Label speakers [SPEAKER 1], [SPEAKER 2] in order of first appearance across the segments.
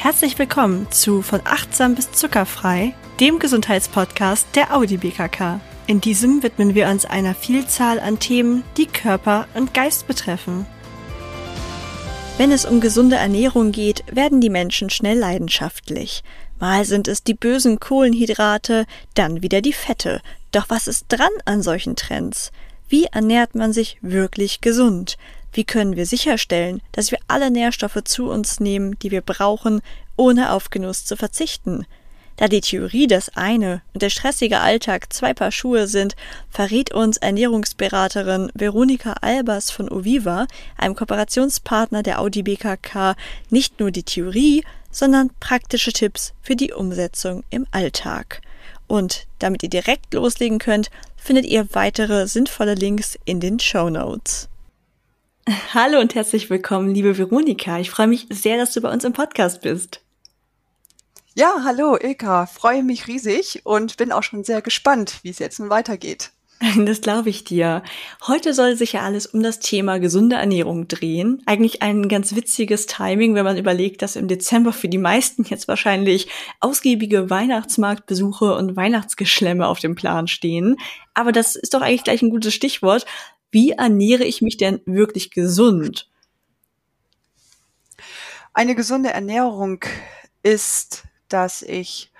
[SPEAKER 1] Herzlich willkommen zu Von achtsam bis zuckerfrei, dem Gesundheitspodcast der Audi BKK. In diesem widmen wir uns einer Vielzahl an Themen, die Körper und Geist betreffen. Wenn es um gesunde Ernährung geht, werden die Menschen schnell leidenschaftlich. Mal sind es die bösen Kohlenhydrate, dann wieder die Fette. Doch was ist dran an solchen Trends? Wie ernährt man sich wirklich gesund? Wie können wir sicherstellen, dass wir alle Nährstoffe zu uns nehmen, die wir brauchen, ohne auf Genuss zu verzichten? Da die Theorie das eine und der stressige Alltag zwei Paar Schuhe sind, verrät uns Ernährungsberaterin Veronika Albers von Oviva, einem Kooperationspartner der Audi BKK, nicht nur die Theorie, sondern praktische Tipps für die Umsetzung im Alltag. Und damit ihr direkt loslegen könnt, findet ihr weitere sinnvolle Links in den Show Notes. Hallo und herzlich willkommen, liebe Veronika. Ich freue mich sehr, dass du bei uns im Podcast bist.
[SPEAKER 2] Ja, hallo Ilka, freue mich riesig und bin auch schon sehr gespannt, wie es jetzt nun weitergeht.
[SPEAKER 1] Das glaube ich dir. Heute soll sich ja alles um das Thema gesunde Ernährung drehen. Eigentlich ein ganz witziges Timing, wenn man überlegt, dass im Dezember für die meisten jetzt wahrscheinlich ausgiebige Weihnachtsmarktbesuche und Weihnachtsgeschlemme auf dem Plan stehen. Aber das ist doch eigentlich gleich ein gutes Stichwort, wie ernähre ich mich denn wirklich gesund?
[SPEAKER 2] Eine gesunde Ernährung ist, dass ich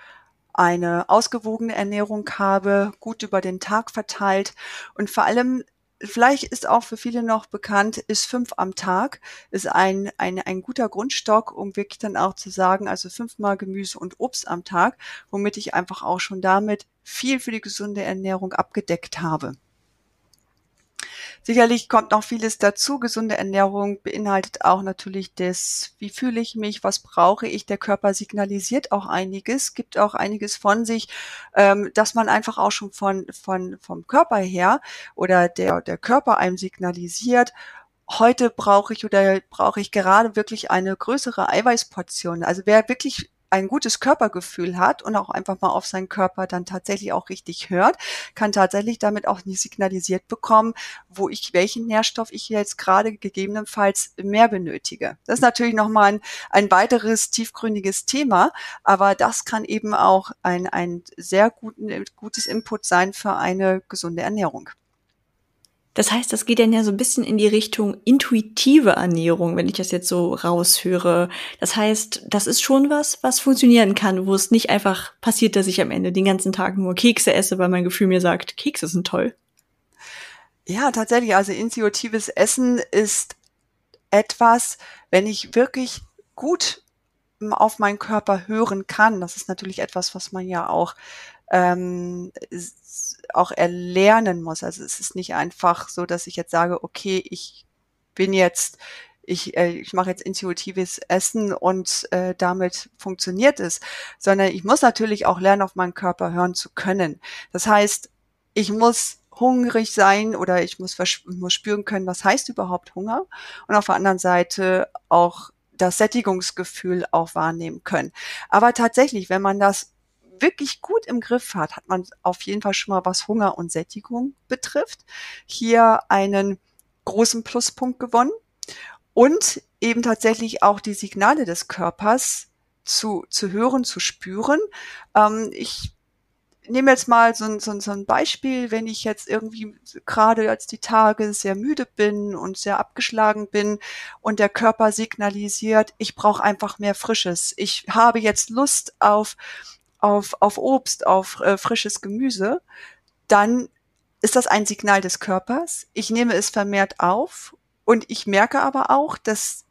[SPEAKER 2] eine ausgewogene Ernährung habe, gut über den Tag verteilt und vor allem vielleicht ist auch für viele noch bekannt, ist fünf am Tag, ist ein, ein, ein guter Grundstock, um wirklich dann auch zu sagen, also fünfmal Gemüse und Obst am Tag, womit ich einfach auch schon damit viel für die gesunde Ernährung abgedeckt habe. Sicherlich kommt noch vieles dazu. Gesunde Ernährung beinhaltet auch natürlich das, wie fühle ich mich, was brauche ich. Der Körper signalisiert auch einiges, gibt auch einiges von sich, ähm, dass man einfach auch schon von, von, vom Körper her oder der, der Körper einem signalisiert, heute brauche ich oder brauche ich gerade wirklich eine größere Eiweißportion. Also wer wirklich ein gutes Körpergefühl hat und auch einfach mal auf seinen Körper dann tatsächlich auch richtig hört, kann tatsächlich damit auch nicht signalisiert bekommen, wo ich welchen Nährstoff ich jetzt gerade gegebenenfalls mehr benötige. Das ist natürlich nochmal ein, ein weiteres tiefgründiges Thema, aber das kann eben auch ein, ein sehr guten, gutes Input sein für eine gesunde Ernährung.
[SPEAKER 1] Das heißt, das geht dann ja so ein bisschen in die Richtung intuitive Ernährung, wenn ich das jetzt so raushöre. Das heißt, das ist schon was, was funktionieren kann, wo es nicht einfach passiert, dass ich am Ende den ganzen Tag nur Kekse esse, weil mein Gefühl mir sagt, Kekse sind toll.
[SPEAKER 2] Ja, tatsächlich. Also intuitives Essen ist etwas, wenn ich wirklich gut auf meinen Körper hören kann. Das ist natürlich etwas, was man ja auch ähm, auch erlernen muss. Also es ist nicht einfach so, dass ich jetzt sage, okay, ich bin jetzt ich, äh, ich mache jetzt intuitives Essen und äh, damit funktioniert es, sondern ich muss natürlich auch lernen, auf meinen Körper hören zu können. Das heißt, ich muss hungrig sein oder ich muss, muss spüren können, was heißt überhaupt Hunger und auf der anderen Seite auch das Sättigungsgefühl auch wahrnehmen können. Aber tatsächlich, wenn man das wirklich gut im Griff hat, hat man auf jeden Fall schon mal, was Hunger und Sättigung betrifft, hier einen großen Pluspunkt gewonnen und eben tatsächlich auch die Signale des Körpers zu, zu hören, zu spüren. Ähm, ich nehme jetzt mal so ein, so, ein, so ein Beispiel, wenn ich jetzt irgendwie gerade als die Tage sehr müde bin und sehr abgeschlagen bin und der Körper signalisiert, ich brauche einfach mehr Frisches. Ich habe jetzt Lust auf auf, auf Obst, auf äh, frisches Gemüse, dann ist das ein Signal des Körpers. Ich nehme es vermehrt auf und ich merke aber auch, dass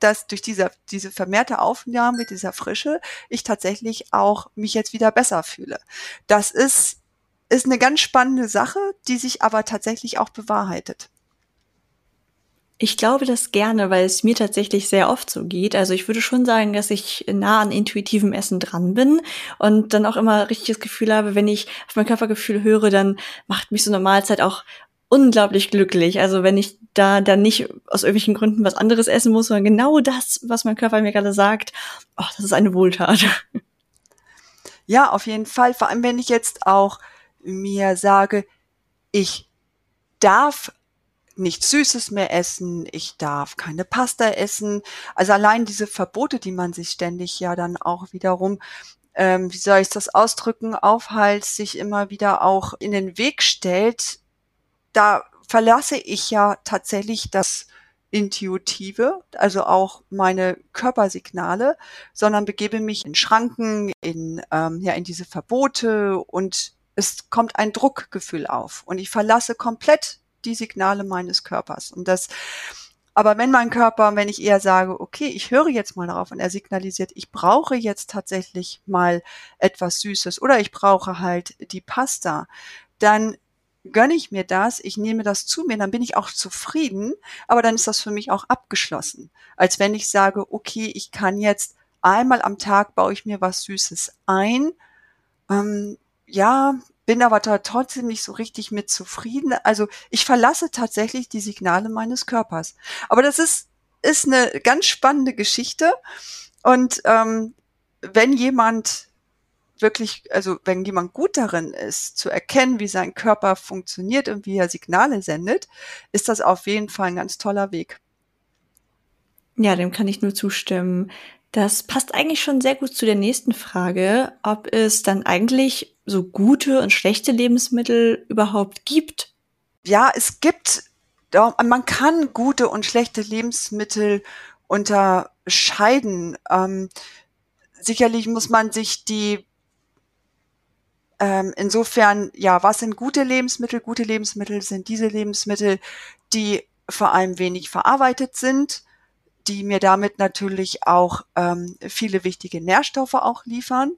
[SPEAKER 2] dass durch diese, diese vermehrte Aufnahme dieser Frische ich tatsächlich auch mich jetzt wieder besser fühle. Das ist, ist eine ganz spannende Sache, die sich aber tatsächlich auch bewahrheitet.
[SPEAKER 1] Ich glaube das gerne, weil es mir tatsächlich sehr oft so geht. Also ich würde schon sagen, dass ich nah an intuitivem Essen dran bin und dann auch immer richtiges Gefühl habe, wenn ich auf mein Körpergefühl höre, dann macht mich so eine Mahlzeit auch unglaublich glücklich. Also wenn ich da dann nicht aus irgendwelchen Gründen was anderes essen muss, sondern genau das, was mein Körper mir gerade sagt, oh, das ist eine Wohltat.
[SPEAKER 2] Ja, auf jeden Fall. Vor allem, wenn ich jetzt auch mir sage, ich darf nichts Süßes mehr essen, ich darf keine Pasta essen. Also allein diese Verbote, die man sich ständig ja dann auch wiederum, ähm, wie soll ich das ausdrücken, Aufhalt sich immer wieder auch in den Weg stellt, da verlasse ich ja tatsächlich das Intuitive, also auch meine Körpersignale, sondern begebe mich in Schranken, in, ähm, ja, in diese Verbote und es kommt ein Druckgefühl auf und ich verlasse komplett die Signale meines Körpers. Und das, aber wenn mein Körper, wenn ich eher sage, okay, ich höre jetzt mal darauf und er signalisiert, ich brauche jetzt tatsächlich mal etwas Süßes oder ich brauche halt die Pasta, dann gönne ich mir das, ich nehme das zu mir, dann bin ich auch zufrieden, aber dann ist das für mich auch abgeschlossen. Als wenn ich sage, okay, ich kann jetzt einmal am Tag baue ich mir was Süßes ein. Ähm, ja, bin aber trotzdem nicht so richtig mit zufrieden. Also ich verlasse tatsächlich die Signale meines Körpers. Aber das ist, ist eine ganz spannende Geschichte. Und ähm, wenn jemand wirklich, also wenn jemand gut darin ist, zu erkennen, wie sein Körper funktioniert und wie er Signale sendet, ist das auf jeden Fall ein ganz toller Weg.
[SPEAKER 1] Ja, dem kann ich nur zustimmen. Das passt eigentlich schon sehr gut zu der nächsten Frage, ob es dann eigentlich so gute und schlechte Lebensmittel überhaupt gibt.
[SPEAKER 2] Ja, es gibt, man kann gute und schlechte Lebensmittel unterscheiden. Ähm, sicherlich muss man sich die ähm, insofern, ja, was sind gute Lebensmittel? Gute Lebensmittel sind diese Lebensmittel, die vor allem wenig verarbeitet sind, die mir damit natürlich auch ähm, viele wichtige Nährstoffe auch liefern.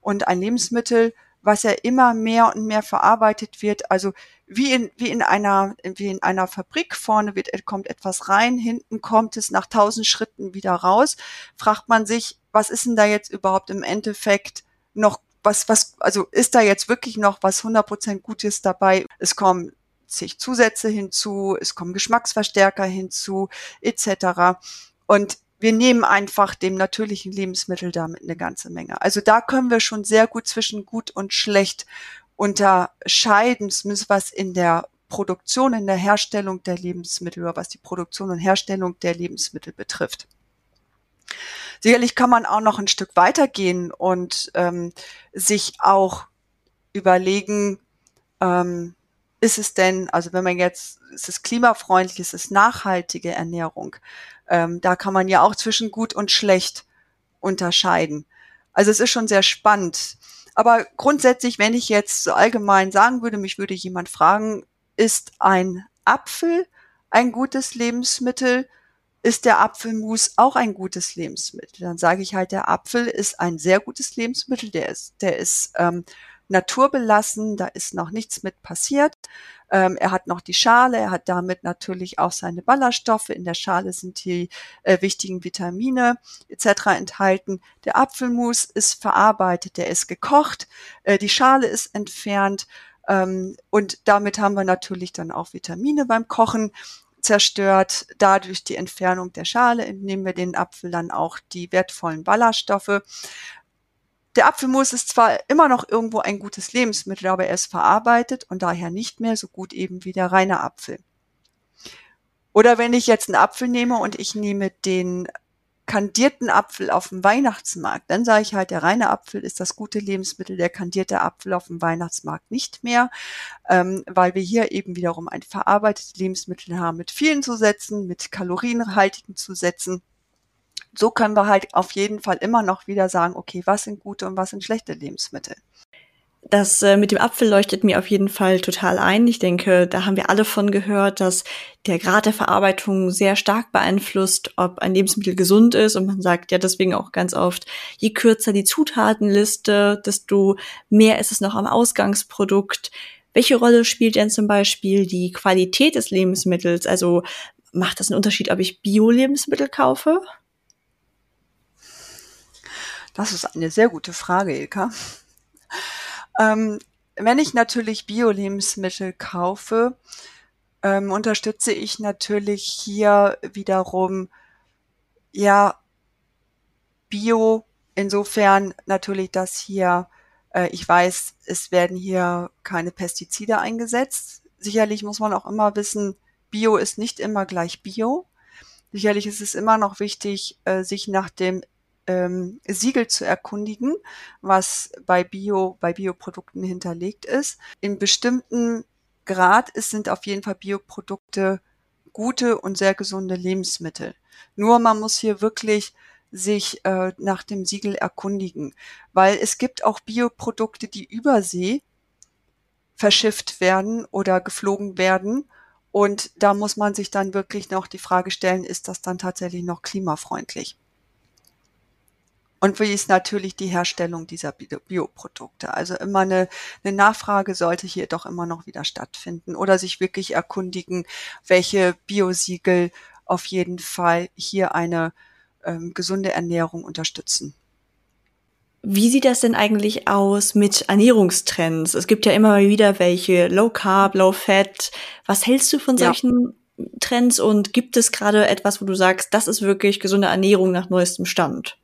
[SPEAKER 2] Und ein Lebensmittel, was ja immer mehr und mehr verarbeitet wird, also wie in, wie in einer, wie in einer Fabrik, vorne wird, kommt etwas rein, hinten kommt es nach tausend Schritten wieder raus, fragt man sich, was ist denn da jetzt überhaupt im Endeffekt noch was, was, also ist da jetzt wirklich noch was 100% Gutes dabei? Es kommen zig Zusätze hinzu, es kommen Geschmacksverstärker hinzu, etc. Und wir nehmen einfach dem natürlichen Lebensmittel damit eine ganze Menge. Also da können wir schon sehr gut zwischen gut und schlecht unterscheiden, zumindest was in der Produktion, in der Herstellung der Lebensmittel oder was die Produktion und Herstellung der Lebensmittel betrifft. Sicherlich kann man auch noch ein Stück weitergehen und ähm, sich auch überlegen, ähm, ist es denn, also wenn man jetzt, ist es klimafreundlich, ist es nachhaltige Ernährung? Ähm, da kann man ja auch zwischen gut und schlecht unterscheiden. Also es ist schon sehr spannend. Aber grundsätzlich, wenn ich jetzt so allgemein sagen würde, mich würde jemand fragen, ist ein Apfel ein gutes Lebensmittel? ist der Apfelmus auch ein gutes Lebensmittel. Dann sage ich halt, der Apfel ist ein sehr gutes Lebensmittel, der ist, der ist ähm, naturbelassen, da ist noch nichts mit passiert. Ähm, er hat noch die Schale, er hat damit natürlich auch seine Ballaststoffe. In der Schale sind die äh, wichtigen Vitamine etc. enthalten. Der Apfelmus ist verarbeitet, der ist gekocht, äh, die Schale ist entfernt. Ähm, und damit haben wir natürlich dann auch Vitamine beim Kochen zerstört. Dadurch die Entfernung der Schale entnehmen wir den Apfel dann auch die wertvollen Ballaststoffe. Der Apfelmus ist zwar immer noch irgendwo ein gutes Lebensmittel, aber er ist verarbeitet und daher nicht mehr so gut eben wie der reine Apfel. Oder wenn ich jetzt einen Apfel nehme und ich nehme den kandierten Apfel auf dem Weihnachtsmarkt, dann sage ich halt, der reine Apfel ist das gute Lebensmittel, der kandierte Apfel auf dem Weihnachtsmarkt nicht mehr, ähm, weil wir hier eben wiederum ein verarbeitetes Lebensmittel haben mit vielen Zusätzen, mit kalorienhaltigen Zusätzen. So können wir halt auf jeden Fall immer noch wieder sagen, okay, was sind gute und was sind schlechte Lebensmittel.
[SPEAKER 1] Das äh, mit dem Apfel leuchtet mir auf jeden Fall total ein. Ich denke, da haben wir alle von gehört, dass der Grad der Verarbeitung sehr stark beeinflusst, ob ein Lebensmittel gesund ist. Und man sagt ja deswegen auch ganz oft, je kürzer die Zutatenliste, desto mehr ist es noch am Ausgangsprodukt. Welche Rolle spielt denn zum Beispiel die Qualität des Lebensmittels? Also macht das einen Unterschied, ob ich Bio-Lebensmittel kaufe?
[SPEAKER 2] Das ist eine sehr gute Frage, Ilka. Ähm, wenn ich natürlich Bio-Lebensmittel kaufe, ähm, unterstütze ich natürlich hier wiederum ja Bio insofern natürlich, dass hier äh, ich weiß, es werden hier keine Pestizide eingesetzt. Sicherlich muss man auch immer wissen, Bio ist nicht immer gleich Bio. Sicherlich ist es immer noch wichtig, äh, sich nach dem ähm, Siegel zu erkundigen, was bei Bio, bei Bioprodukten hinterlegt ist. In bestimmten Grad ist, sind auf jeden Fall Bioprodukte gute und sehr gesunde Lebensmittel. Nur man muss hier wirklich sich äh, nach dem Siegel erkundigen, weil es gibt auch Bioprodukte, die übersee verschifft werden oder geflogen werden. Und da muss man sich dann wirklich noch die Frage stellen, ist das dann tatsächlich noch klimafreundlich? Und wie ist natürlich die Herstellung dieser Bioprodukte? Also immer eine, eine Nachfrage sollte hier doch immer noch wieder stattfinden oder sich wirklich erkundigen, welche Biosiegel auf jeden Fall hier eine ähm, gesunde Ernährung unterstützen.
[SPEAKER 1] Wie sieht das denn eigentlich aus mit Ernährungstrends? Es gibt ja immer mal wieder welche Low Carb, Low Fat. Was hältst du von solchen ja. Trends und gibt es gerade etwas, wo du sagst, das ist wirklich gesunde Ernährung nach neuestem Stand?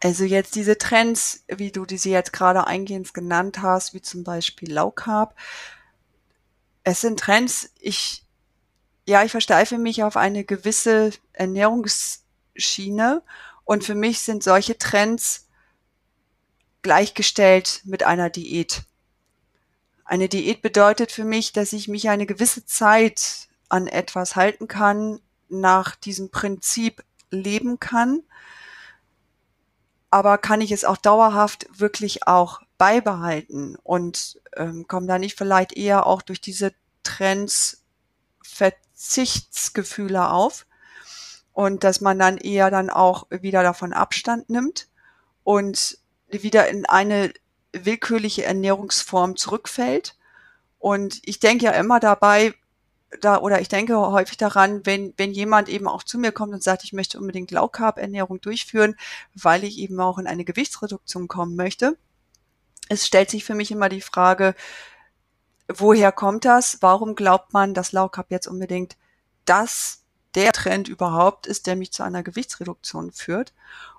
[SPEAKER 2] Also jetzt diese Trends, wie du diese jetzt gerade eingehend genannt hast, wie zum Beispiel Low Carb. Es sind Trends, ich, ja, ich versteife mich auf eine gewisse Ernährungsschiene und für mich sind solche Trends gleichgestellt mit einer Diät. Eine Diät bedeutet für mich, dass ich mich eine gewisse Zeit an etwas halten kann, nach diesem Prinzip leben kann aber kann ich es auch dauerhaft wirklich auch beibehalten und ähm, komme da nicht vielleicht eher auch durch diese Trends Verzichtsgefühle auf und dass man dann eher dann auch wieder davon Abstand nimmt und wieder in eine willkürliche Ernährungsform zurückfällt. Und ich denke ja immer dabei, da, oder ich denke häufig daran, wenn, wenn jemand eben auch zu mir kommt und sagt, ich möchte unbedingt Low Carb Ernährung durchführen, weil ich eben auch in eine Gewichtsreduktion kommen möchte. Es stellt sich für mich immer die Frage, woher kommt das? Warum glaubt man, dass Low Carb jetzt unbedingt das der Trend überhaupt ist, der mich zu einer Gewichtsreduktion führt?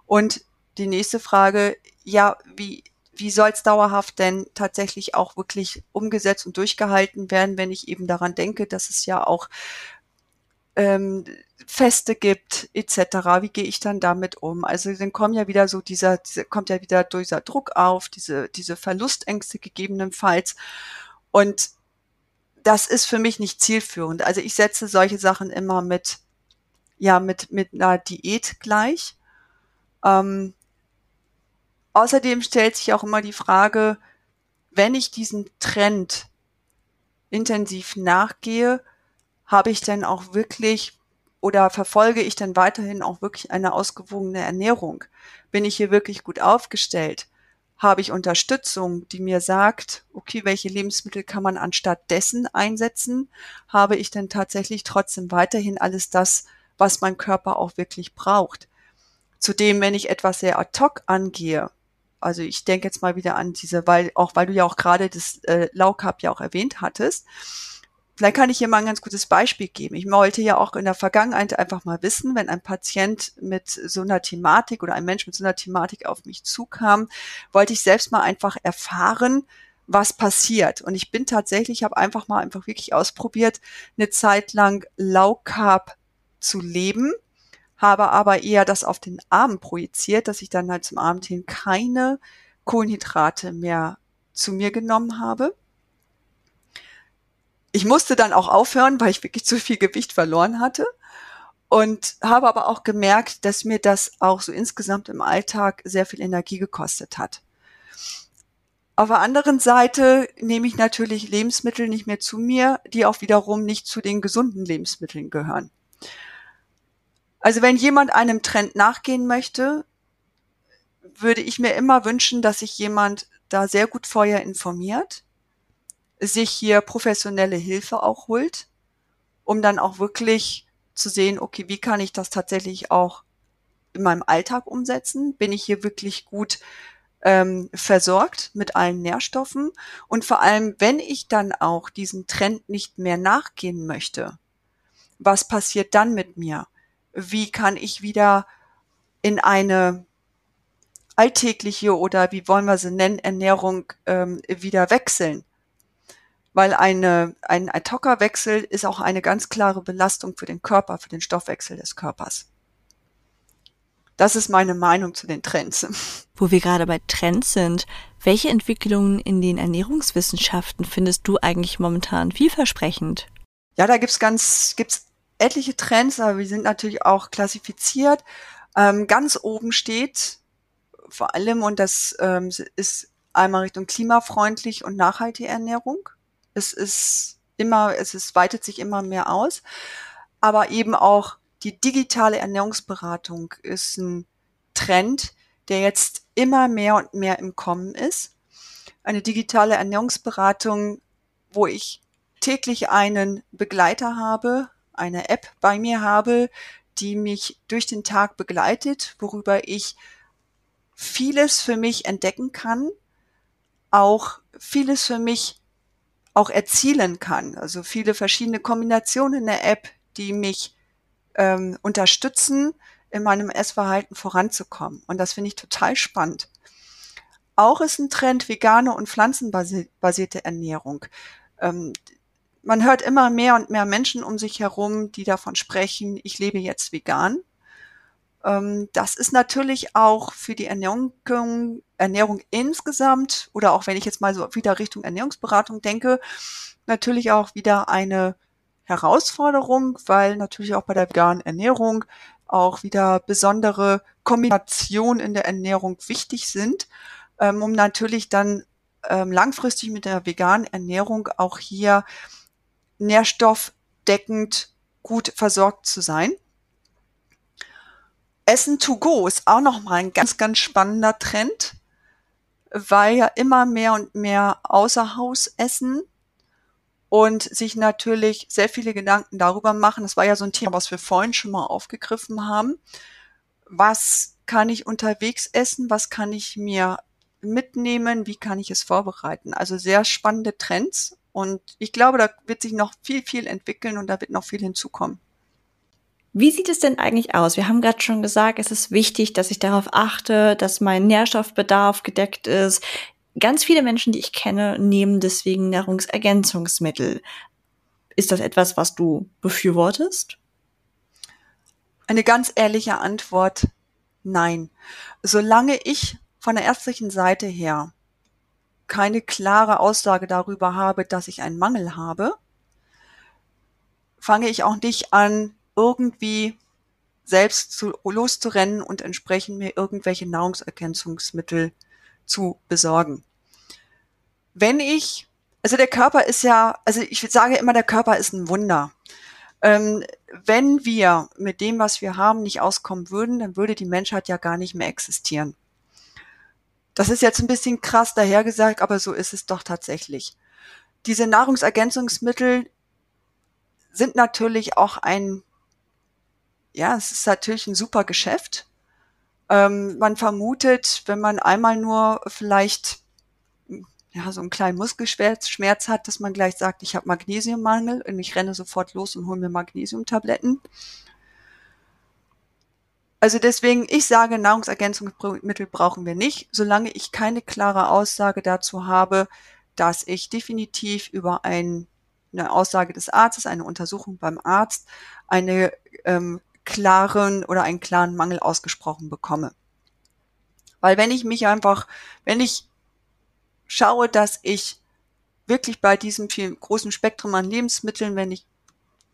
[SPEAKER 2] Und die nächste Frage, ja, wie, wie soll es dauerhaft denn tatsächlich auch wirklich umgesetzt und durchgehalten werden, wenn ich eben daran denke, dass es ja auch ähm, Feste gibt etc. Wie gehe ich dann damit um? Also dann kommt ja wieder so dieser, dieser kommt ja wieder dieser Druck auf, diese diese Verlustängste gegebenenfalls und das ist für mich nicht zielführend. Also ich setze solche Sachen immer mit ja mit mit einer Diät gleich. Ähm, Außerdem stellt sich auch immer die Frage, wenn ich diesen Trend intensiv nachgehe, habe ich denn auch wirklich oder verfolge ich dann weiterhin auch wirklich eine ausgewogene Ernährung? Bin ich hier wirklich gut aufgestellt? Habe ich Unterstützung, die mir sagt, okay, welche Lebensmittel kann man anstatt dessen einsetzen? Habe ich denn tatsächlich trotzdem weiterhin alles das, was mein Körper auch wirklich braucht? Zudem, wenn ich etwas sehr ad hoc angehe, also ich denke jetzt mal wieder an diese, weil auch weil du ja auch gerade das äh, Carb ja auch erwähnt hattest. Vielleicht kann ich hier mal ein ganz gutes Beispiel geben. Ich wollte ja auch in der Vergangenheit einfach mal wissen, wenn ein Patient mit so einer Thematik oder ein Mensch mit so einer Thematik auf mich zukam, wollte ich selbst mal einfach erfahren, was passiert. Und ich bin tatsächlich, habe einfach mal einfach wirklich ausprobiert, eine Zeit lang Low Carb zu leben habe aber eher das auf den Abend projiziert, dass ich dann halt zum Abend hin keine Kohlenhydrate mehr zu mir genommen habe. Ich musste dann auch aufhören, weil ich wirklich zu viel Gewicht verloren hatte und habe aber auch gemerkt, dass mir das auch so insgesamt im Alltag sehr viel Energie gekostet hat. Auf der anderen Seite nehme ich natürlich Lebensmittel nicht mehr zu mir, die auch wiederum nicht zu den gesunden Lebensmitteln gehören. Also wenn jemand einem Trend nachgehen möchte, würde ich mir immer wünschen, dass sich jemand da sehr gut vorher informiert, sich hier professionelle Hilfe auch holt, um dann auch wirklich zu sehen, okay, wie kann ich das tatsächlich auch in meinem Alltag umsetzen? Bin ich hier wirklich gut ähm, versorgt mit allen Nährstoffen? Und vor allem, wenn ich dann auch diesen Trend nicht mehr nachgehen möchte, was passiert dann mit mir? Wie kann ich wieder in eine alltägliche oder wie wollen wir sie nennen, Ernährung ähm, wieder wechseln. weil eine, ein Ad-Hoc-Wechsel ist auch eine ganz klare Belastung für den Körper, für den Stoffwechsel des Körpers. Das ist meine Meinung zu den Trends.
[SPEAKER 1] Wo wir gerade bei Trends sind, welche Entwicklungen in den Ernährungswissenschaften findest du eigentlich momentan vielversprechend?
[SPEAKER 2] Ja, da gibt's ganz, gibt's etliche Trends, aber wir sind natürlich auch klassifiziert. Ähm, ganz oben steht vor allem, und das ähm, ist einmal Richtung klimafreundlich und nachhaltige Ernährung. Es ist immer, es ist, weitet sich immer mehr aus, aber eben auch die digitale Ernährungsberatung ist ein Trend, der jetzt immer mehr und mehr im Kommen ist. Eine digitale Ernährungsberatung, wo ich täglich einen Begleiter habe, eine App bei mir habe, die mich durch den Tag begleitet, worüber ich vieles für mich entdecken kann, auch vieles für mich auch erzielen kann. Also viele verschiedene Kombinationen in der App, die mich ähm, unterstützen, in meinem Essverhalten voranzukommen. Und das finde ich total spannend. Auch ist ein Trend vegane und pflanzenbasierte Ernährung. Ähm, man hört immer mehr und mehr Menschen um sich herum, die davon sprechen, ich lebe jetzt vegan. Ähm, das ist natürlich auch für die Ernährung, Ernährung insgesamt oder auch wenn ich jetzt mal so wieder Richtung Ernährungsberatung denke, natürlich auch wieder eine Herausforderung, weil natürlich auch bei der veganen Ernährung auch wieder besondere Kombinationen in der Ernährung wichtig sind, ähm, um natürlich dann ähm, langfristig mit der veganen Ernährung auch hier nährstoffdeckend gut versorgt zu sein. Essen to go ist auch nochmal ein ganz, ganz spannender Trend, weil ja immer mehr und mehr außer Haus essen und sich natürlich sehr viele Gedanken darüber machen. Das war ja so ein Thema, was wir vorhin schon mal aufgegriffen haben. Was kann ich unterwegs essen? Was kann ich mir mitnehmen? Wie kann ich es vorbereiten? Also sehr spannende Trends. Und ich glaube, da wird sich noch viel, viel entwickeln und da wird noch viel hinzukommen.
[SPEAKER 1] Wie sieht es denn eigentlich aus? Wir haben gerade schon gesagt, es ist wichtig, dass ich darauf achte, dass mein Nährstoffbedarf gedeckt ist. Ganz viele Menschen, die ich kenne, nehmen deswegen Nahrungsergänzungsmittel. Ist das etwas, was du befürwortest?
[SPEAKER 2] Eine ganz ehrliche Antwort, nein. Solange ich von der ärztlichen Seite her keine klare Aussage darüber habe, dass ich einen Mangel habe, fange ich auch nicht an, irgendwie selbst zu, loszurennen und entsprechend mir irgendwelche Nahrungsergänzungsmittel zu besorgen. Wenn ich, also der Körper ist ja, also ich sage immer, der Körper ist ein Wunder. Ähm, wenn wir mit dem, was wir haben, nicht auskommen würden, dann würde die Menschheit ja gar nicht mehr existieren. Das ist jetzt ein bisschen krass dahergesagt, aber so ist es doch tatsächlich. Diese Nahrungsergänzungsmittel sind natürlich auch ein, ja, es ist natürlich ein super Geschäft. Ähm, man vermutet, wenn man einmal nur vielleicht ja, so einen kleinen Muskelschmerz hat, dass man gleich sagt, ich habe Magnesiummangel und ich renne sofort los und hole mir Magnesiumtabletten. Also deswegen, ich sage, Nahrungsergänzungsmittel brauchen wir nicht, solange ich keine klare Aussage dazu habe, dass ich definitiv über ein, eine Aussage des Arztes, eine Untersuchung beim Arzt, eine ähm, klaren oder einen klaren Mangel ausgesprochen bekomme. Weil wenn ich mich einfach, wenn ich schaue, dass ich wirklich bei diesem viel großen Spektrum an Lebensmitteln, wenn ich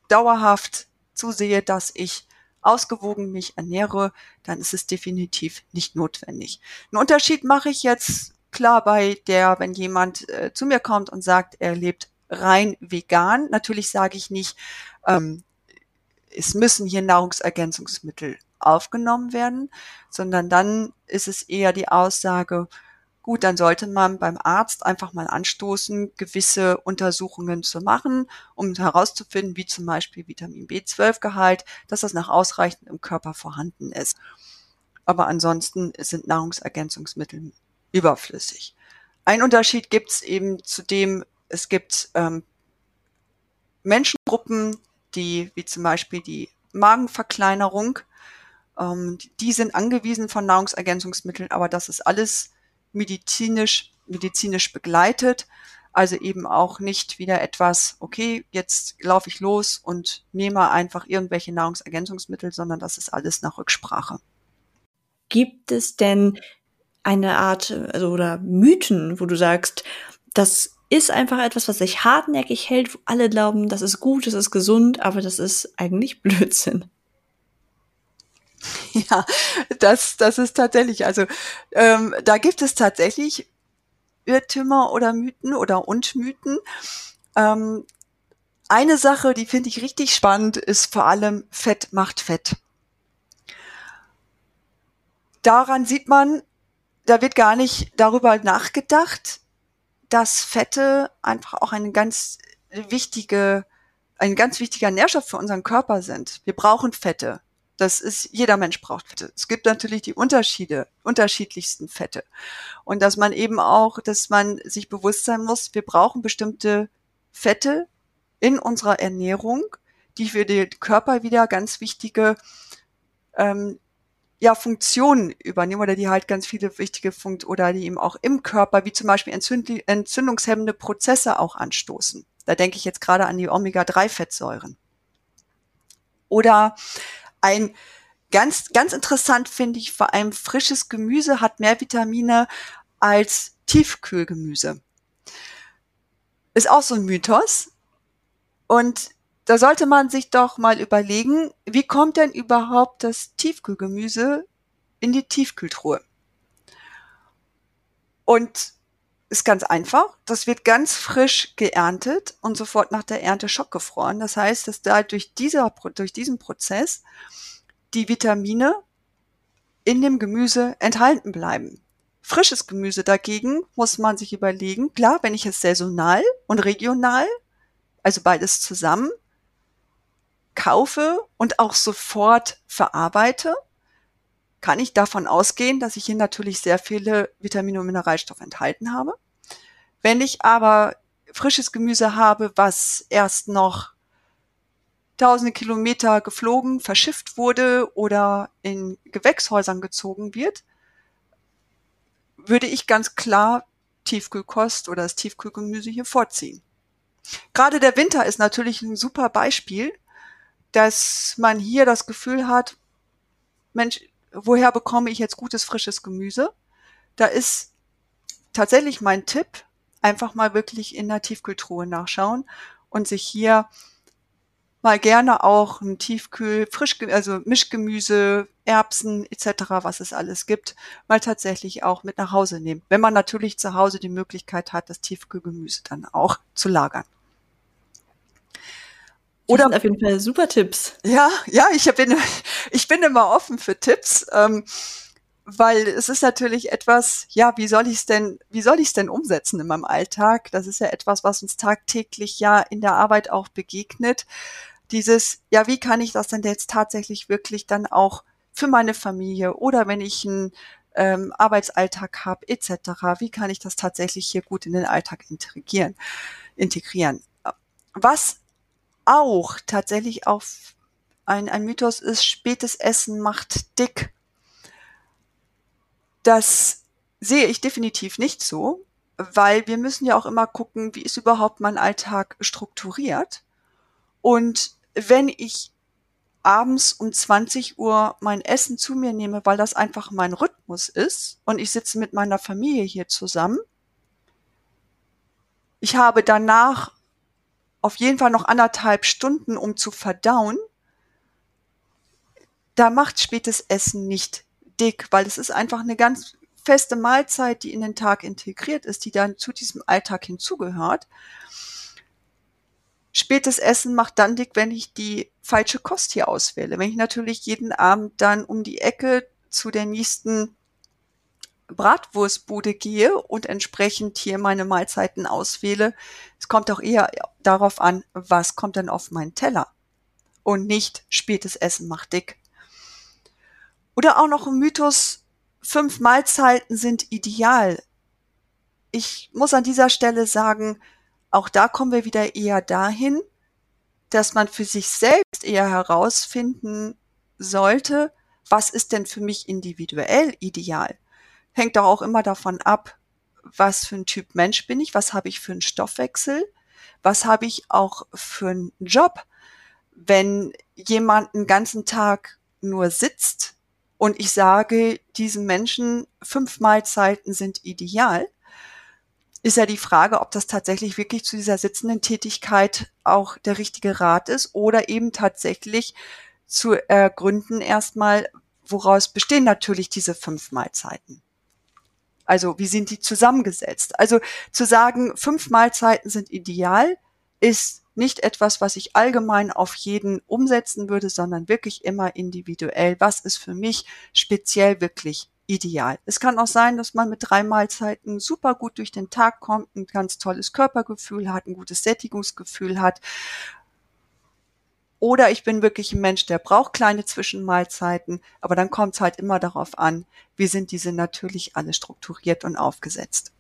[SPEAKER 2] dauerhaft zusehe, dass ich ausgewogen mich ernähre, dann ist es definitiv nicht notwendig. Einen Unterschied mache ich jetzt klar bei der, wenn jemand äh, zu mir kommt und sagt, er lebt rein vegan. Natürlich sage ich nicht, ähm, es müssen hier Nahrungsergänzungsmittel aufgenommen werden, sondern dann ist es eher die Aussage, gut, dann sollte man beim Arzt einfach mal anstoßen, gewisse Untersuchungen zu machen, um herauszufinden, wie zum Beispiel Vitamin B12-Gehalt, dass das nach ausreichend im Körper vorhanden ist. Aber ansonsten sind Nahrungsergänzungsmittel überflüssig. Ein Unterschied gibt es eben zu dem, es gibt ähm, Menschengruppen, die, wie zum Beispiel die Magenverkleinerung, ähm, die sind angewiesen von Nahrungsergänzungsmitteln, aber das ist alles medizinisch, medizinisch begleitet. Also eben auch nicht wieder etwas, okay, jetzt laufe ich los und nehme einfach irgendwelche Nahrungsergänzungsmittel, sondern das ist alles nach Rücksprache.
[SPEAKER 1] Gibt es denn eine Art also, oder Mythen, wo du sagst, das ist einfach etwas, was sich hartnäckig hält, wo alle glauben, das ist gut, das ist gesund, aber das ist eigentlich Blödsinn.
[SPEAKER 2] Ja, das, das ist tatsächlich, also ähm, da gibt es tatsächlich Irrtümer oder Mythen oder Unmythen. Ähm, eine Sache, die finde ich richtig spannend, ist vor allem Fett macht Fett. Daran sieht man, da wird gar nicht darüber nachgedacht, dass Fette einfach auch eine ganz wichtige, ein ganz wichtiger Nährstoff für unseren Körper sind. Wir brauchen Fette. Das ist, jeder Mensch braucht Fette. Es gibt natürlich die Unterschiede, unterschiedlichsten Fette. Und dass man eben auch, dass man sich bewusst sein muss, wir brauchen bestimmte Fette in unserer Ernährung, die für den Körper wieder ganz wichtige ähm, ja, Funktionen übernehmen oder die halt ganz viele wichtige Funkte oder die eben auch im Körper, wie zum Beispiel entzünd entzündungshemmende Prozesse auch anstoßen. Da denke ich jetzt gerade an die Omega-3-Fettsäuren. Oder ein ganz, ganz interessant finde ich, vor allem frisches Gemüse hat mehr Vitamine als Tiefkühlgemüse. Ist auch so ein Mythos. Und da sollte man sich doch mal überlegen, wie kommt denn überhaupt das Tiefkühlgemüse in die Tiefkühltruhe? Und ist ganz einfach. Das wird ganz frisch geerntet und sofort nach der Ernte schockgefroren. Das heißt, dass da durch, dieser, durch diesen Prozess die Vitamine in dem Gemüse enthalten bleiben. Frisches Gemüse dagegen muss man sich überlegen, klar, wenn ich es saisonal und regional, also beides zusammen, kaufe und auch sofort verarbeite, kann ich davon ausgehen, dass ich hier natürlich sehr viele Vitamine und Mineralstoffe enthalten habe. Wenn ich aber frisches Gemüse habe, was erst noch tausende Kilometer geflogen, verschifft wurde oder in Gewächshäusern gezogen wird, würde ich ganz klar Tiefkühlkost oder das Tiefkühlgemüse hier vorziehen. Gerade der Winter ist natürlich ein super Beispiel, dass man hier das Gefühl hat, Mensch, woher bekomme ich jetzt gutes frisches Gemüse? Da ist tatsächlich mein Tipp, einfach mal wirklich in der Tiefkühltruhe nachschauen und sich hier mal gerne auch ein Tiefkühl, frisch, also Mischgemüse, Erbsen etc., was es alles gibt, mal tatsächlich auch mit nach Hause nehmen. Wenn man natürlich zu Hause die Möglichkeit hat, das Tiefkühlgemüse dann auch zu lagern.
[SPEAKER 1] Oder auf jeden Fall super Tipps.
[SPEAKER 2] Ja, ja, ich bin, ich bin immer offen für Tipps. Ähm, weil es ist natürlich etwas, ja, wie soll ich es denn, wie soll ich es denn umsetzen in meinem Alltag? Das ist ja etwas, was uns tagtäglich ja in der Arbeit auch begegnet. Dieses, ja, wie kann ich das denn jetzt tatsächlich wirklich dann auch für meine Familie oder wenn ich einen ähm, Arbeitsalltag habe etc., wie kann ich das tatsächlich hier gut in den Alltag integrieren? integrieren? Was auch tatsächlich auf ein, ein Mythos ist, spätes Essen macht dick das sehe ich definitiv nicht so, weil wir müssen ja auch immer gucken, wie ist überhaupt mein Alltag strukturiert. Und wenn ich abends um 20 Uhr mein Essen zu mir nehme, weil das einfach mein Rhythmus ist und ich sitze mit meiner Familie hier zusammen, ich habe danach auf jeden Fall noch anderthalb Stunden, um zu verdauen, da macht spätes Essen nicht dick, weil es ist einfach eine ganz feste Mahlzeit, die in den Tag integriert ist, die dann zu diesem Alltag hinzugehört. Spätes Essen macht dann dick, wenn ich die falsche Kost hier auswähle. Wenn ich natürlich jeden Abend dann um die Ecke zu der nächsten Bratwurstbude gehe und entsprechend hier meine Mahlzeiten auswähle. Es kommt auch eher darauf an, was kommt denn auf meinen Teller und nicht spätes Essen macht dick. Oder auch noch ein Mythos, fünf Mahlzeiten sind ideal. Ich muss an dieser Stelle sagen, auch da kommen wir wieder eher dahin, dass man für sich selbst eher herausfinden sollte, was ist denn für mich individuell ideal. Hängt doch auch immer davon ab, was für ein Typ Mensch bin ich, was habe ich für einen Stoffwechsel, was habe ich auch für einen Job. Wenn jemand einen ganzen Tag nur sitzt und ich sage, diesen Menschen fünf Mahlzeiten sind ideal, ist ja die Frage, ob das tatsächlich wirklich zu dieser sitzenden Tätigkeit auch der richtige Rat ist oder eben tatsächlich zu ergründen erstmal, woraus bestehen natürlich diese fünf Mahlzeiten. Also wie sind die zusammengesetzt? Also zu sagen, fünf Mahlzeiten sind ideal, ist nicht etwas, was ich allgemein auf jeden umsetzen würde, sondern wirklich immer individuell. Was ist für mich speziell wirklich ideal? Es kann auch sein, dass man mit drei Mahlzeiten super gut durch den Tag kommt, ein ganz tolles Körpergefühl hat, ein gutes Sättigungsgefühl hat oder ich bin wirklich ein Mensch, der braucht kleine Zwischenmahlzeiten, aber dann kommt es halt immer darauf an, wie sind diese natürlich alle strukturiert und aufgesetzt.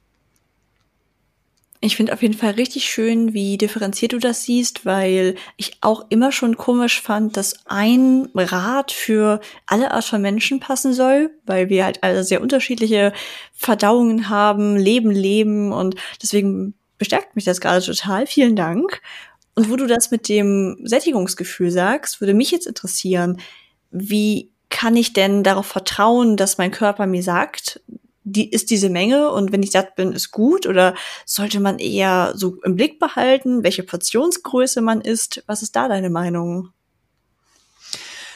[SPEAKER 1] Ich finde auf jeden Fall richtig schön, wie differenziert du das siehst, weil ich auch immer schon komisch fand, dass ein Rat für alle Art von Menschen passen soll, weil wir halt alle sehr unterschiedliche Verdauungen haben, Leben leben und deswegen bestärkt mich das gerade total. Vielen Dank. Und wo du das mit dem Sättigungsgefühl sagst, würde mich jetzt interessieren, wie kann ich denn darauf vertrauen, dass mein Körper mir sagt, die ist diese Menge und wenn ich satt bin, ist gut? Oder sollte man eher so im Blick behalten, welche Portionsgröße man isst? Was ist da deine Meinung?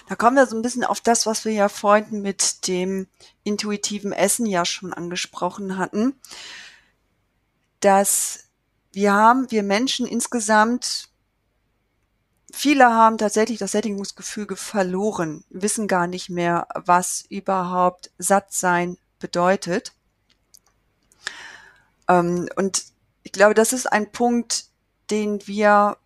[SPEAKER 2] Da kommen wir so ein bisschen auf das, was wir ja vorhin mit dem intuitiven Essen ja schon angesprochen hatten, dass wir haben, wir Menschen insgesamt, viele haben tatsächlich das Sättigungsgefühl verloren, wissen gar nicht mehr, was überhaupt satt sein bedeutet. Ähm, und ich glaube, das ist ein Punkt, den wir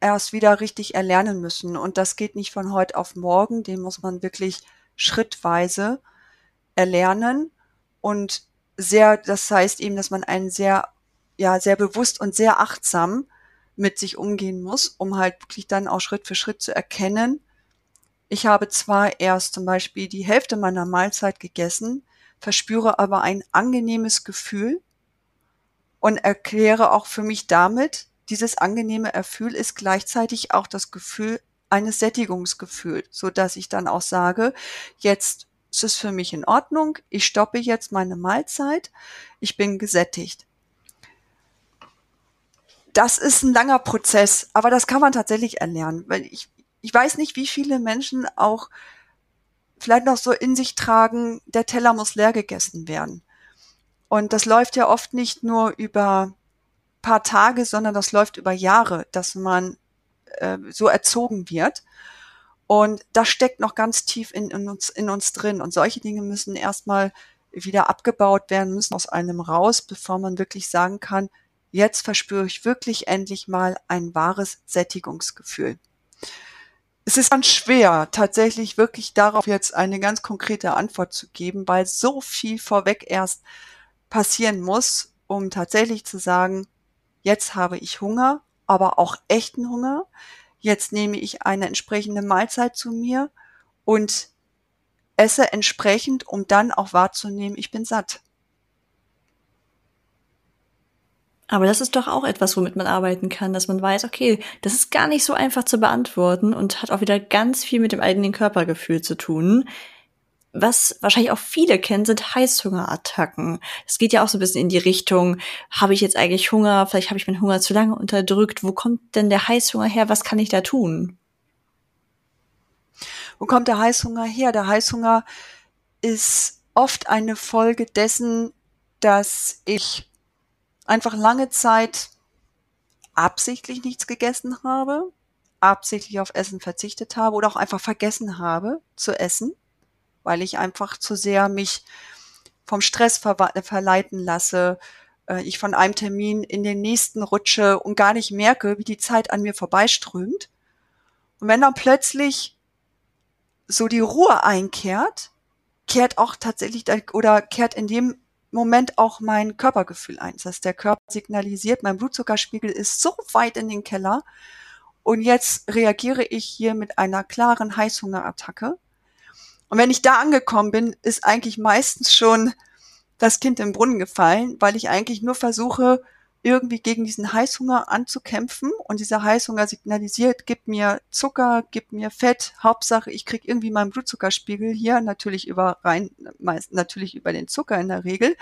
[SPEAKER 2] erst wieder richtig erlernen müssen. Und das geht nicht von heute auf morgen, den muss man wirklich schrittweise erlernen und sehr, das heißt eben, dass man einen sehr ja sehr bewusst und sehr achtsam mit sich umgehen muss, um halt wirklich dann auch Schritt für Schritt zu erkennen, ich habe zwar erst zum Beispiel die Hälfte meiner Mahlzeit gegessen, verspüre aber ein angenehmes Gefühl und erkläre auch für mich damit, dieses angenehme Erfühl ist gleichzeitig auch das Gefühl eines Sättigungsgefühls, so dass ich dann auch sage, jetzt ist es für mich in Ordnung, ich stoppe jetzt meine Mahlzeit, ich bin gesättigt. Das ist ein langer Prozess, aber das kann man tatsächlich erlernen, weil ich, ich weiß nicht, wie viele Menschen auch vielleicht noch so in sich tragen, der Teller muss leer gegessen werden. Und das läuft ja oft nicht nur über paar Tage, sondern das läuft über Jahre, dass man äh, so erzogen wird. Und das steckt noch ganz tief in, in, uns, in uns drin. Und solche Dinge müssen erstmal wieder abgebaut werden, müssen aus einem raus, bevor man wirklich sagen kann, Jetzt verspüre ich wirklich endlich mal ein wahres Sättigungsgefühl. Es ist dann schwer, tatsächlich wirklich darauf jetzt eine ganz konkrete Antwort zu geben, weil so viel vorweg erst passieren muss, um tatsächlich zu sagen, jetzt habe ich Hunger, aber auch echten Hunger. Jetzt nehme ich eine entsprechende Mahlzeit zu mir und esse entsprechend, um dann auch wahrzunehmen, ich bin satt.
[SPEAKER 1] Aber das ist doch auch etwas, womit man arbeiten kann, dass man weiß, okay, das ist gar nicht so einfach zu beantworten und hat auch wieder ganz viel mit dem eigenen Körpergefühl zu tun. Was wahrscheinlich auch viele kennen, sind Heißhungerattacken. Es geht ja auch so ein bisschen in die Richtung, habe ich jetzt eigentlich Hunger? Vielleicht habe ich meinen Hunger zu lange unterdrückt. Wo kommt denn der Heißhunger her? Was kann ich da tun?
[SPEAKER 2] Wo kommt der Heißhunger her? Der Heißhunger ist oft eine Folge dessen, dass ich einfach lange Zeit absichtlich nichts gegessen habe, absichtlich auf Essen verzichtet habe oder auch einfach vergessen habe zu essen, weil ich einfach zu sehr mich vom Stress ver verleiten lasse, äh, ich von einem Termin in den nächsten rutsche und gar nicht merke, wie die Zeit an mir vorbeiströmt. Und wenn dann plötzlich so die Ruhe einkehrt, kehrt auch tatsächlich oder kehrt in dem Moment auch mein Körpergefühl ein. Das heißt, der Körper signalisiert, mein Blutzuckerspiegel ist so weit in den Keller und jetzt reagiere ich hier mit einer klaren Heißhungerattacke. Und wenn ich da angekommen bin, ist eigentlich meistens schon das Kind im Brunnen gefallen, weil ich eigentlich nur versuche, irgendwie gegen diesen Heißhunger anzukämpfen. Und dieser Heißhunger signalisiert, gib mir Zucker, gib mir Fett, Hauptsache ich krieg irgendwie meinen Blutzuckerspiegel hier, natürlich über rein, meist, natürlich über den Zucker in der Regel,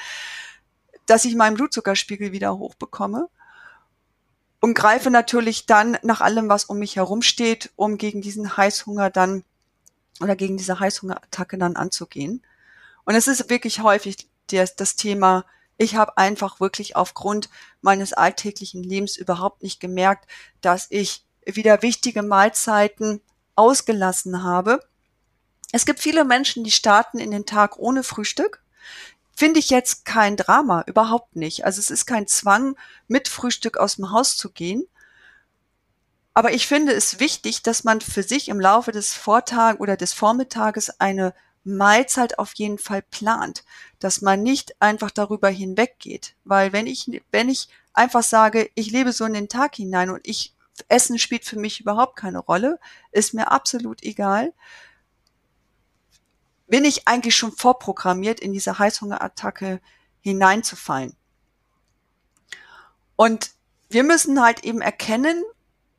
[SPEAKER 2] dass ich meinen Blutzuckerspiegel wieder hochbekomme. Und greife natürlich dann nach allem, was um mich herum steht, um gegen diesen Heißhunger dann oder gegen diese Heißhungerattacke dann anzugehen. Und es ist wirklich häufig das, das Thema, ich habe einfach wirklich aufgrund meines alltäglichen Lebens überhaupt nicht gemerkt, dass ich wieder wichtige Mahlzeiten ausgelassen habe. Es gibt viele Menschen, die starten in den Tag ohne Frühstück. Finde ich jetzt kein Drama, überhaupt nicht. Also es ist kein Zwang, mit Frühstück aus dem Haus zu gehen. Aber ich finde es wichtig, dass man für sich im Laufe des Vortags oder des Vormittages eine Mahlzeit auf jeden Fall plant, dass man nicht einfach darüber hinweggeht. Weil wenn ich, wenn ich einfach sage, ich lebe so in den Tag hinein und ich, Essen spielt für mich überhaupt keine Rolle, ist mir absolut egal, bin ich eigentlich schon vorprogrammiert, in diese Heißhungerattacke hineinzufallen. Und wir müssen halt eben erkennen,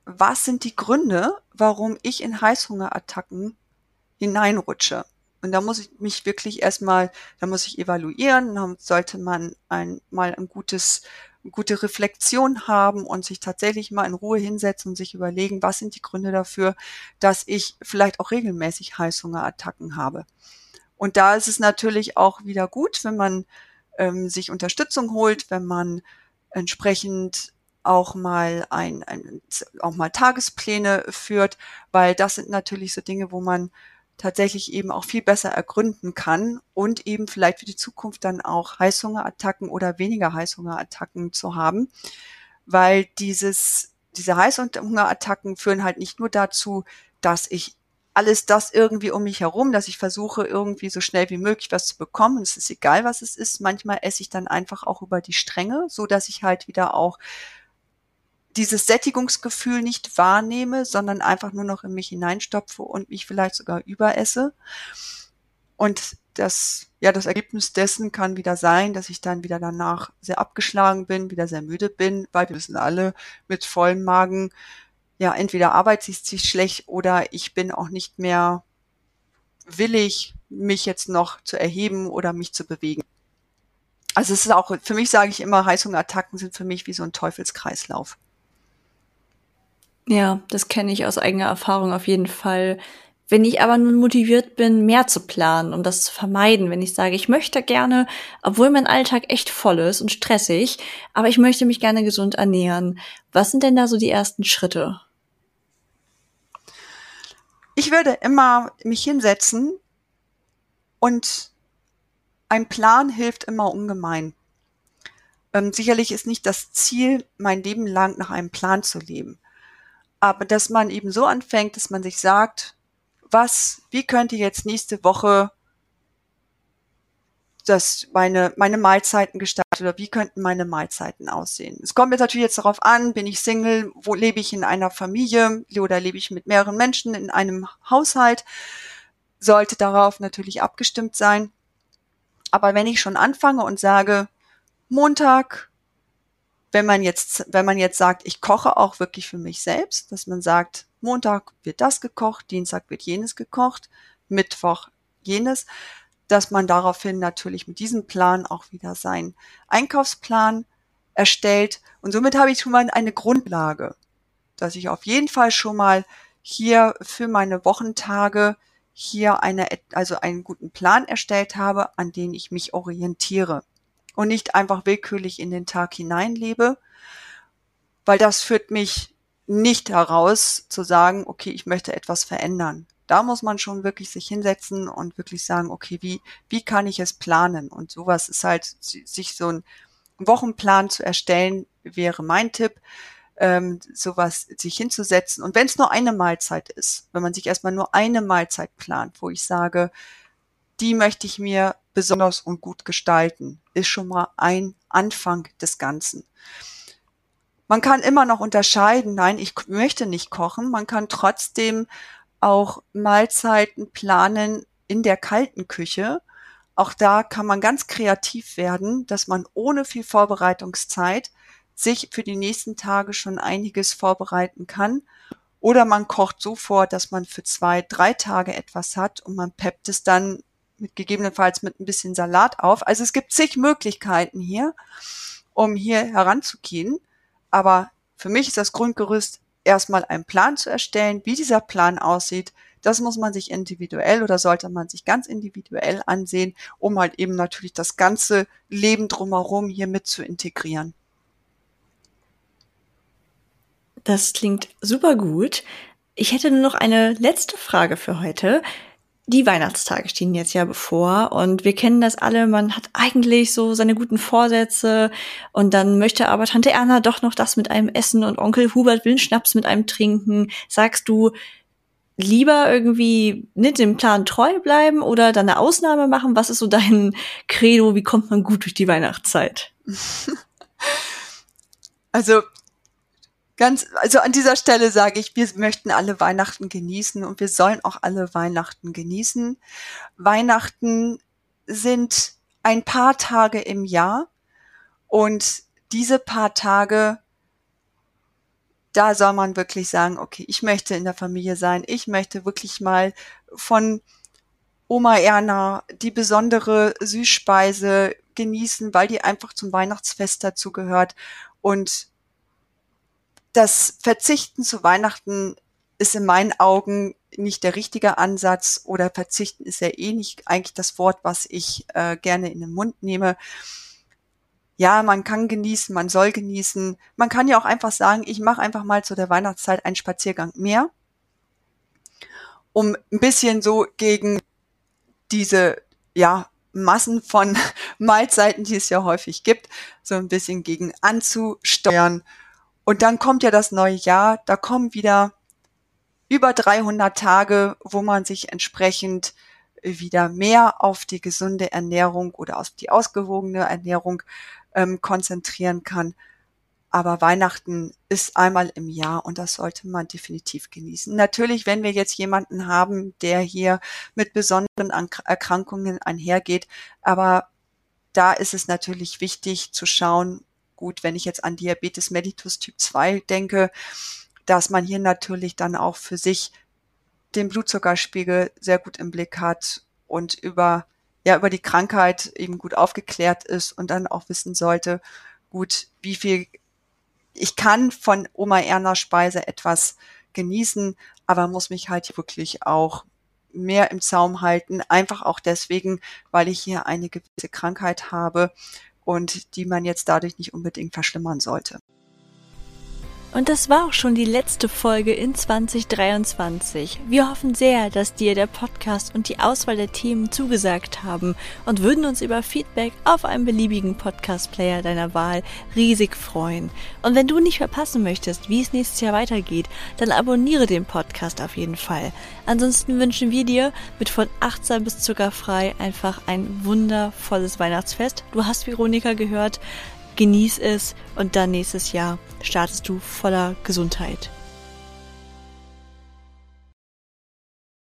[SPEAKER 2] was sind die Gründe, warum ich in Heißhungerattacken hineinrutsche. Und da muss ich mich wirklich erstmal, da muss ich evaluieren, dann sollte man ein, mal ein gutes, gute Reflexion haben und sich tatsächlich mal in Ruhe hinsetzen und sich überlegen, was sind die Gründe dafür, dass ich vielleicht auch regelmäßig Heißhungerattacken habe. Und da ist es natürlich auch wieder gut, wenn man ähm, sich Unterstützung holt, wenn man entsprechend auch mal ein, ein, auch mal Tagespläne führt, weil das sind natürlich so Dinge, wo man tatsächlich eben auch viel besser ergründen kann und eben vielleicht für die Zukunft dann auch Heißhungerattacken oder weniger Heißhungerattacken zu haben, weil dieses, diese Heißhungerattacken führen halt nicht nur dazu, dass ich alles das irgendwie um mich herum, dass ich versuche, irgendwie so schnell wie möglich was zu bekommen. Es ist egal, was es ist. Manchmal esse ich dann einfach auch über die Stränge, so dass ich halt wieder auch dieses Sättigungsgefühl nicht wahrnehme, sondern einfach nur noch in mich hineinstopfe und mich vielleicht sogar überesse. Und das, ja, das Ergebnis dessen kann wieder sein, dass ich dann wieder danach sehr abgeschlagen bin, wieder sehr müde bin, weil wir wissen alle mit vollem Magen, ja, entweder arbeitet sich schlecht oder ich bin auch nicht mehr willig, mich jetzt noch zu erheben oder mich zu bewegen. Also es ist auch, für mich sage ich immer, Heißhungerattacken sind für mich wie so ein Teufelskreislauf.
[SPEAKER 1] Ja, das kenne ich aus eigener Erfahrung auf jeden Fall. Wenn ich aber nun motiviert bin, mehr zu planen, um das zu vermeiden, wenn ich sage, ich möchte gerne, obwohl mein Alltag echt voll ist und stressig, aber ich möchte mich gerne gesund ernähren, was sind denn da so die ersten Schritte?
[SPEAKER 2] Ich würde immer mich hinsetzen und ein Plan hilft immer ungemein. Ähm, sicherlich ist nicht das Ziel, mein Leben lang nach einem Plan zu leben aber dass man eben so anfängt, dass man sich sagt, was, wie könnte jetzt nächste Woche das meine, meine Mahlzeiten gestaltet oder wie könnten meine Mahlzeiten aussehen. Es kommt mir natürlich jetzt darauf an, bin ich Single, wo lebe ich in einer Familie oder lebe ich mit mehreren Menschen in einem Haushalt, sollte darauf natürlich abgestimmt sein. Aber wenn ich schon anfange und sage, Montag wenn man jetzt, wenn man jetzt sagt, ich koche auch wirklich für mich selbst, dass man sagt, Montag wird das gekocht, Dienstag wird jenes gekocht, Mittwoch jenes, dass man daraufhin natürlich mit diesem Plan auch wieder seinen Einkaufsplan erstellt. Und somit habe ich schon mal eine Grundlage, dass ich auf jeden Fall schon mal hier für meine Wochentage hier eine, also einen guten Plan erstellt habe, an den ich mich orientiere und nicht einfach willkürlich in den Tag hineinlebe, weil das führt mich nicht heraus zu sagen, okay, ich möchte etwas verändern. Da muss man schon wirklich sich hinsetzen und wirklich sagen, okay, wie, wie kann ich es planen? Und sowas ist halt, sich so ein Wochenplan zu erstellen, wäre mein Tipp, ähm, sowas sich hinzusetzen. Und wenn es nur eine Mahlzeit ist, wenn man sich erstmal nur eine Mahlzeit plant, wo ich sage, die möchte ich mir besonders und gut gestalten, ist schon mal ein Anfang des Ganzen. Man kann immer noch unterscheiden, nein, ich möchte nicht kochen. Man kann trotzdem auch Mahlzeiten planen in der kalten Küche, auch da kann man ganz kreativ werden, dass man ohne viel Vorbereitungszeit sich für die nächsten Tage schon einiges vorbereiten kann. Oder man kocht so vor, dass man für zwei, drei Tage etwas hat und man peppt es dann mit gegebenenfalls mit ein bisschen Salat auf. Also es gibt zig Möglichkeiten hier, um hier heranzugehen. Aber für mich ist das Grundgerüst erstmal einen Plan zu erstellen, wie dieser Plan aussieht. Das muss man sich individuell oder sollte man sich ganz individuell ansehen, um halt eben natürlich das ganze Leben drumherum hier mit zu integrieren.
[SPEAKER 1] Das klingt super gut. Ich hätte nur noch eine letzte Frage für heute die Weihnachtstage stehen jetzt ja bevor und wir kennen das alle, man hat eigentlich so seine guten Vorsätze und dann möchte aber Tante Erna doch noch das mit einem essen und Onkel Hubert will einen Schnaps mit einem trinken. Sagst du, lieber irgendwie nicht dem Plan treu bleiben oder dann eine Ausnahme machen? Was ist so dein Credo? Wie kommt man gut durch die Weihnachtszeit?
[SPEAKER 2] Also ganz, also an dieser Stelle sage ich, wir möchten alle Weihnachten genießen und wir sollen auch alle Weihnachten genießen. Weihnachten sind ein paar Tage im Jahr und diese paar Tage, da soll man wirklich sagen, okay, ich möchte in der Familie sein, ich möchte wirklich mal von Oma Erna die besondere Süßspeise genießen, weil die einfach zum Weihnachtsfest dazu gehört und das Verzichten zu Weihnachten ist in meinen Augen nicht der richtige Ansatz oder verzichten ist ja eh nicht eigentlich das Wort, was ich äh, gerne in den Mund nehme. Ja, man kann genießen, man soll genießen. Man kann ja auch einfach sagen, ich mache einfach mal zu der Weihnachtszeit einen Spaziergang mehr, um ein bisschen so gegen diese ja Massen von Mahlzeiten, die es ja häufig gibt, so ein bisschen gegen anzusteuern und dann kommt ja das neue Jahr, da kommen wieder über 300 Tage, wo man sich entsprechend wieder mehr auf die gesunde Ernährung oder auf die ausgewogene Ernährung ähm, konzentrieren kann. Aber Weihnachten ist einmal im Jahr und das sollte man definitiv genießen. Natürlich, wenn wir jetzt jemanden haben, der hier mit besonderen Erkrankungen einhergeht, aber da ist es natürlich wichtig zu schauen, Gut, wenn ich jetzt an Diabetes mellitus Typ 2 denke, dass man hier natürlich dann auch für sich den Blutzuckerspiegel sehr gut im Blick hat und über, ja, über die Krankheit eben gut aufgeklärt ist und dann auch wissen sollte, gut, wie viel ich kann von Oma Erna Speise etwas genießen, aber muss mich halt wirklich auch mehr im Zaum halten, einfach auch deswegen, weil ich hier eine gewisse Krankheit habe und die man jetzt dadurch nicht unbedingt verschlimmern sollte.
[SPEAKER 1] Und das war auch schon die letzte Folge in 2023. Wir hoffen sehr, dass dir der Podcast und die Auswahl der Themen zugesagt haben und würden uns über Feedback auf einem beliebigen Podcast-Player deiner Wahl riesig freuen. Und wenn du nicht verpassen möchtest, wie es nächstes Jahr weitergeht, dann abonniere den Podcast auf jeden Fall. Ansonsten wünschen wir dir mit von achtsam bis zuckerfrei einfach ein wundervolles Weihnachtsfest. Du hast Veronika gehört genieß es und dann nächstes Jahr startest du voller Gesundheit.